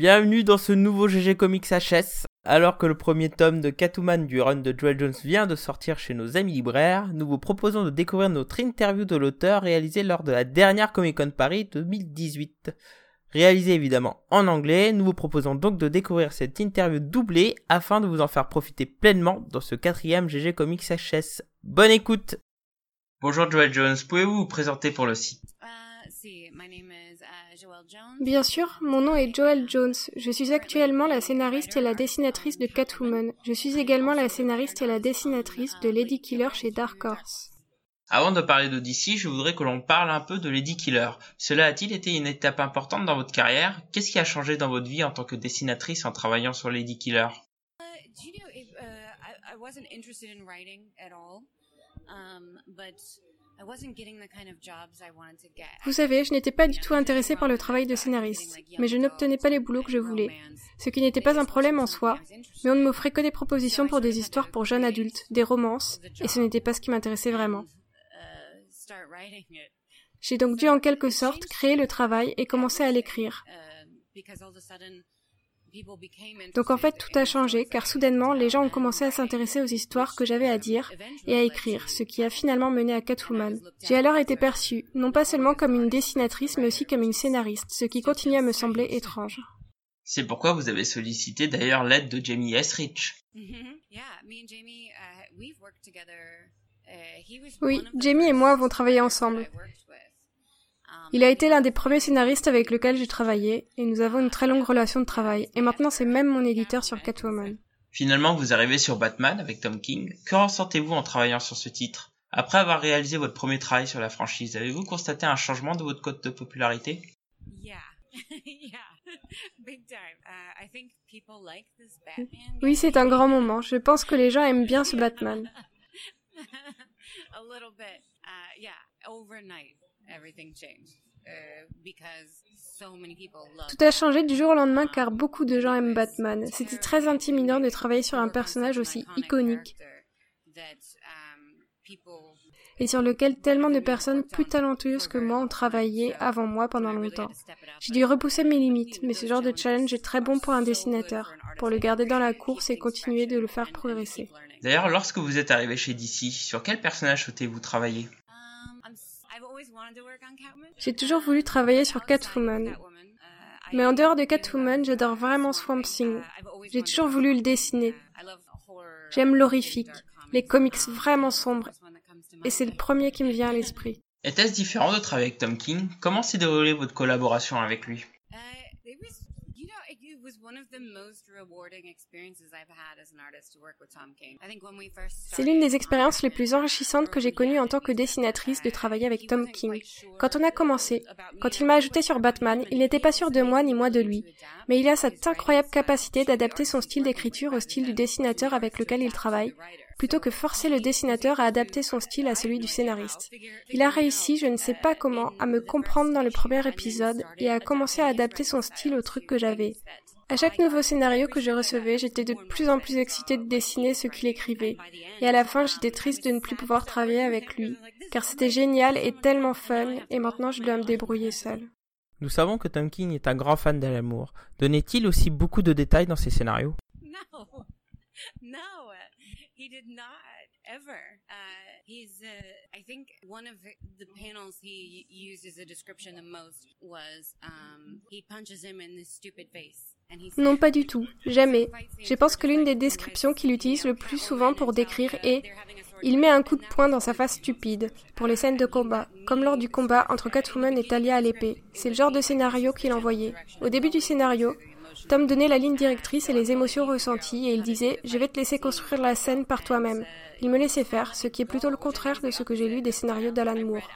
Bienvenue dans ce nouveau GG Comics HS. Alors que le premier tome de Catwoman du run de Joel Jones vient de sortir chez nos amis libraires, nous vous proposons de découvrir notre interview de l'auteur réalisée lors de la dernière Comic Con Paris 2018. Réalisée évidemment en anglais, nous vous proposons donc de découvrir cette interview doublée afin de vous en faire profiter pleinement dans ce quatrième GG Comics HS. Bonne écoute Bonjour Joel Jones, pouvez-vous vous présenter pour le site? Bien sûr, mon nom est Joel Jones. Je suis actuellement la scénariste et la dessinatrice de Catwoman. Je suis également la scénariste et la dessinatrice de Lady Killer chez Dark Horse. Avant de parler de DC, je voudrais que l'on parle un peu de Lady Killer. Cela a-t-il été une étape importante dans votre carrière? Qu'est-ce qui a changé dans votre vie en tant que dessinatrice en travaillant sur Lady Killer? Vous savez, je n'étais pas du tout intéressée par le travail de scénariste, mais je n'obtenais pas les boulots que je voulais, ce qui n'était pas un problème en soi, mais on ne m'offrait que des propositions pour des histoires pour jeunes adultes, des romances, et ce n'était pas ce qui m'intéressait vraiment. J'ai donc dû en quelque sorte créer le travail et commencer à l'écrire. Donc en fait, tout a changé car soudainement, les gens ont commencé à s'intéresser aux histoires que j'avais à dire et à écrire, ce qui a finalement mené à Catwoman. J'ai alors été perçue, non pas seulement comme une dessinatrice, mais aussi comme une scénariste, ce qui continue à me sembler étrange. C'est pourquoi vous avez sollicité d'ailleurs l'aide de Jamie Esrich. Oui, Jamie et moi avons travaillé ensemble. Il a été l'un des premiers scénaristes avec lequel j'ai travaillé, et nous avons une très longue relation de travail, et maintenant c'est même mon éditeur sur Catwoman. Finalement, vous arrivez sur Batman avec Tom King. Que ressentez-vous en travaillant sur ce titre? Après avoir réalisé votre premier travail sur la franchise, avez-vous constaté un changement de votre code de popularité? Oui, c'est un grand moment. Je pense que les gens aiment bien ce Batman. Uh, Tout a changé du jour au lendemain car beaucoup de gens aiment Batman. C'était très intimidant de travailler sur un personnage aussi iconique. um, et sur lequel tellement de personnes plus talentueuses que moi ont travaillé avant moi pendant longtemps. J'ai dû repousser mes limites, mais ce genre de challenge est très bon pour un dessinateur, pour le garder dans la course et continuer de le faire progresser. D'ailleurs, lorsque vous êtes arrivé chez DC, sur quel personnage souhaitez-vous travailler? J'ai toujours voulu travailler sur Catwoman. Mais en dehors de Catwoman, j'adore vraiment Swamp Thing. J'ai toujours voulu le dessiner. J'aime l'horrifique, les comics vraiment sombres, et c'est le premier qui me vient à l'esprit. Était-ce différent de travailler avec Tom King? Comment s'est déroulée votre collaboration avec lui? C'est l'une des expériences les plus enrichissantes que j'ai connues en tant que dessinatrice de travailler avec Tom King. Quand on a commencé, quand il m'a ajouté sur Batman, il n'était pas sûr de moi ni moi de lui, mais il a cette incroyable capacité d'adapter son style d'écriture au style du dessinateur avec lequel il travaille, plutôt que forcer le dessinateur à adapter son style à celui du scénariste. Il a réussi, je ne sais pas comment, à me comprendre dans le premier épisode et à commencer à adapter son style au truc que j'avais. À chaque nouveau scénario que je recevais, j'étais de plus en plus excitée de dessiner ce qu'il écrivait. Et à la fin, j'étais triste de ne plus pouvoir travailler avec lui, car c'était génial et tellement fun, et maintenant je dois me débrouiller seule. Nous savons que Tom King est un grand fan de l'amour. Donnait-il aussi beaucoup de détails dans ses scénarios? He did not ever. Uh, he's, uh, I think one of the panels he used as a description the most was um, he punches him in the stupid face. Non, pas du tout. Jamais. Je pense que l'une des descriptions qu'il utilise le plus souvent pour décrire est il met un coup de poing dans sa face stupide pour les scènes de combat, comme lors du combat entre Catwoman et Talia à l'épée. C'est le genre de scénario qu'il envoyait. Au début du scénario, Tom donnait la ligne directrice et les émotions ressenties et il disait Je vais te laisser construire la scène par toi-même. Il me laissait faire, ce qui est plutôt le contraire de ce que j'ai lu des scénarios d'Alan Moore.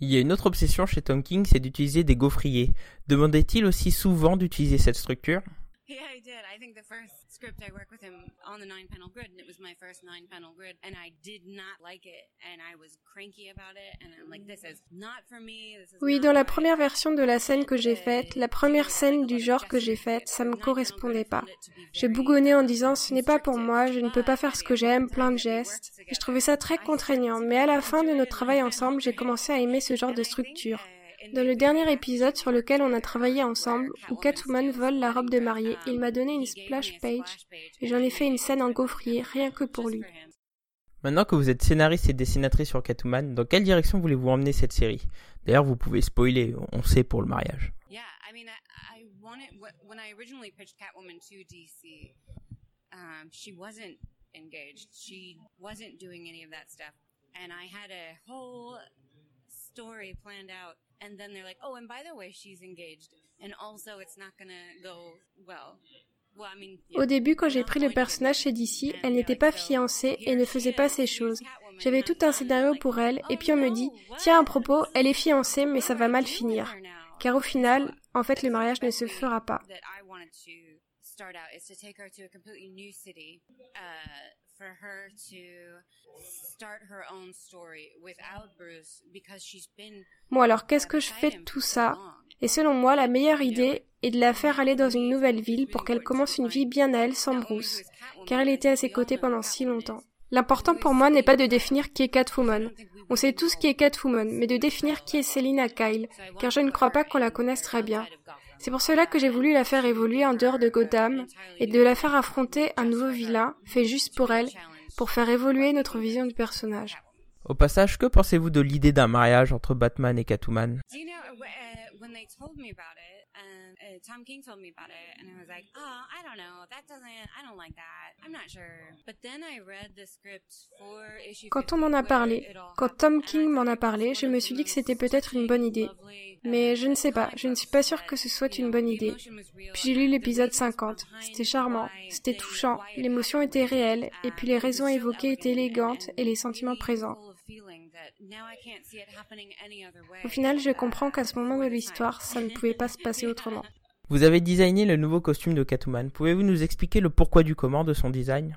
Il y a une autre obsession chez Tom King, c'est d'utiliser des gaufriers. Demandait-il aussi souvent d'utiliser cette structure? Script, I work with him on the nine panel grid, and it was my first nine panel grid, and I did not like it, and I was cranky about it, and I'm like, this is not for me. This is oui, dans la première version de la scène que j'ai faite, la première scène du genre que j'ai faite, ça me correspondait pas. J'ai bougonné en disant, ce n'est pas pour moi, je ne peux pas faire ce que j'aime, plein de gestes. Et je trouvais ça très contraignant, mais à la fin de notre travail ensemble, j'ai commencé à aimer ce genre de structure. Dans le dernier épisode sur lequel on a travaillé ensemble, où Catwoman vole la robe de mariée, il m'a donné une splash page et j'en ai fait une scène en gaufrier rien que pour lui. Maintenant que vous êtes scénariste et dessinatrice sur Catwoman, dans quelle direction voulez-vous emmener cette série? D'ailleurs, vous pouvez spoiler, on sait pour le mariage. Story planned out. And then they're like, oh, and by the way, she's engaged. And also, it's not gonna go well. Au début, quand j'ai pris le personnage chez DC, elle n'était pas fiancée et ne faisait pas ces choses. J'avais tout un scénario pour elle, et puis on me dit, tiens, à propos, elle est fiancée, mais ça va mal finir. Car au final, en fait, le mariage ne se fera pas. Bon alors qu'est-ce que je fais de tout ça Et selon moi, la meilleure idée est de la faire aller dans une nouvelle ville pour qu'elle commence une vie bien à elle sans Bruce, car elle était à ses côtés pendant si longtemps. L'important pour moi n'est pas de définir qui est Catwoman. On sait tous qui est Catwoman, mais de définir qui est Selina Kyle, car je ne crois pas qu'on la connaisse très bien. C'est pour cela que j'ai voulu la faire évoluer en dehors de Gotham et de la faire affronter un nouveau vilain fait juste pour elle, pour faire évoluer notre vision du personnage. Au passage, que pensez-vous de l'idée d'un mariage entre Batman et Catwoman? Tom King told me about it, and I was like, oh, I don't know, that doesn't, I don't like that, I'm not sure. But then I read the script for issue. Quand on m'en a parlé, quand Tom King m'en a parlé, je me suis dit que c'était peut-être une bonne idée. Mais je ne sais pas, je ne suis pas sûre que ce soit une bonne idée. Puis j'ai lu l'épisode 50. C'était charmant, c'était touchant, l'émotion était réelle, et puis les raisons évoquées étaient élégantes et les sentiments présents. Au final, je comprends qu'à ce moment de l'histoire, ça ne pouvait pas se passer autrement. Vous avez designé le nouveau costume de Catwoman. Pouvez-vous nous expliquer le pourquoi du comment de son design?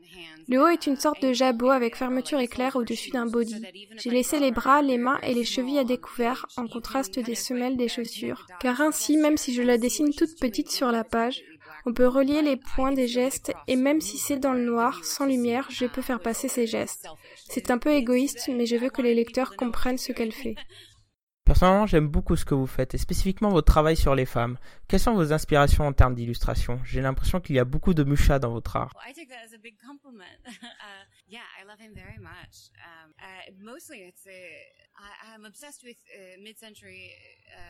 Le haut est une sorte de jabot avec fermeture éclair au-dessus d'un body. J'ai laissé les bras, les mains et les chevilles à découvert en contraste des semelles des chaussures. Car ainsi, même si je la dessine toute petite sur la page, on peut relier les points des gestes et même si c'est dans le noir, sans lumière, je peux faire passer ces gestes. C'est un peu égoïste, mais je veux que les lecteurs comprennent ce qu'elle fait. Personnellement, j'aime beaucoup ce que vous faites, et spécifiquement votre travail sur les femmes. Quelles sont vos inspirations en termes d'illustration? J'ai l'impression qu'il y a beaucoup de mucha dans votre art.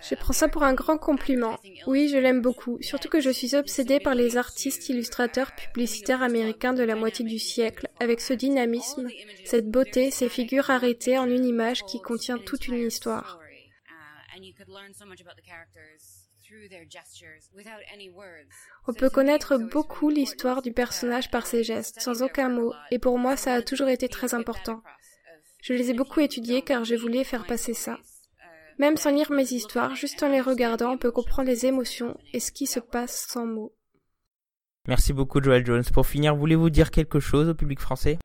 Je prends ça pour un grand compliment. Oui, je l'aime beaucoup, surtout que je suis obsédée par les artistes illustrateurs publicitaires américains de la moitié du siècle, avec ce dynamisme, cette beauté, ces figures arrêtées en une image qui contient toute une histoire. On peut connaître beaucoup l'histoire du personnage par ses gestes, sans aucun mot, et pour moi ça a toujours été très important. Je les ai beaucoup étudiés car je voulais faire passer ça. Même sans lire mes histoires, juste en les regardant, on peut comprendre les émotions et ce qui se passe sans mots. Merci beaucoup Joel Jones. Pour finir, voulez-vous dire quelque chose au public français?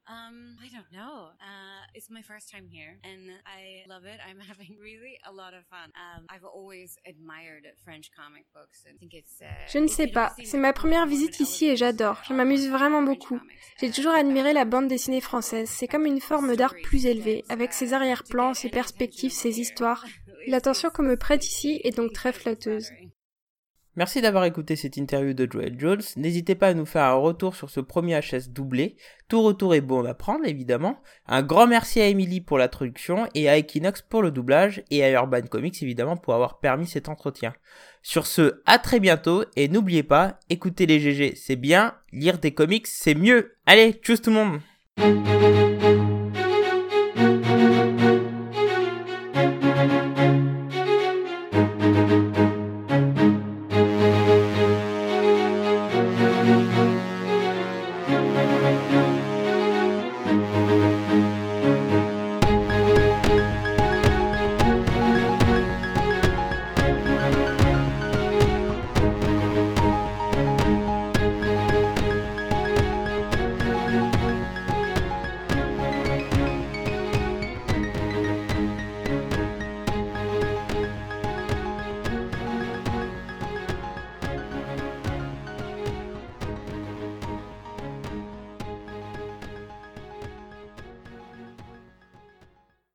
Je ne sais pas. C'est ma première visite ici et j'adore. Je m'amuse vraiment beaucoup. J'ai toujours admiré la bande dessinée française. C'est comme une forme d'art plus élevée, avec ses arrière-plans, ses perspectives, ses histoires. L'attention qu'on me prête ici est donc très flatteuse. Merci d'avoir écouté cette interview de Joel Jones. N'hésitez pas à nous faire un retour sur ce premier HS doublé. Tout retour est bon à prendre, évidemment. Un grand merci à Emily pour la traduction et à Equinox pour le doublage et à Urban Comics, évidemment, pour avoir permis cet entretien. Sur ce, à très bientôt et n'oubliez pas, écouter les GG, c'est bien, lire des comics, c'est mieux. Allez, tchuss tout le monde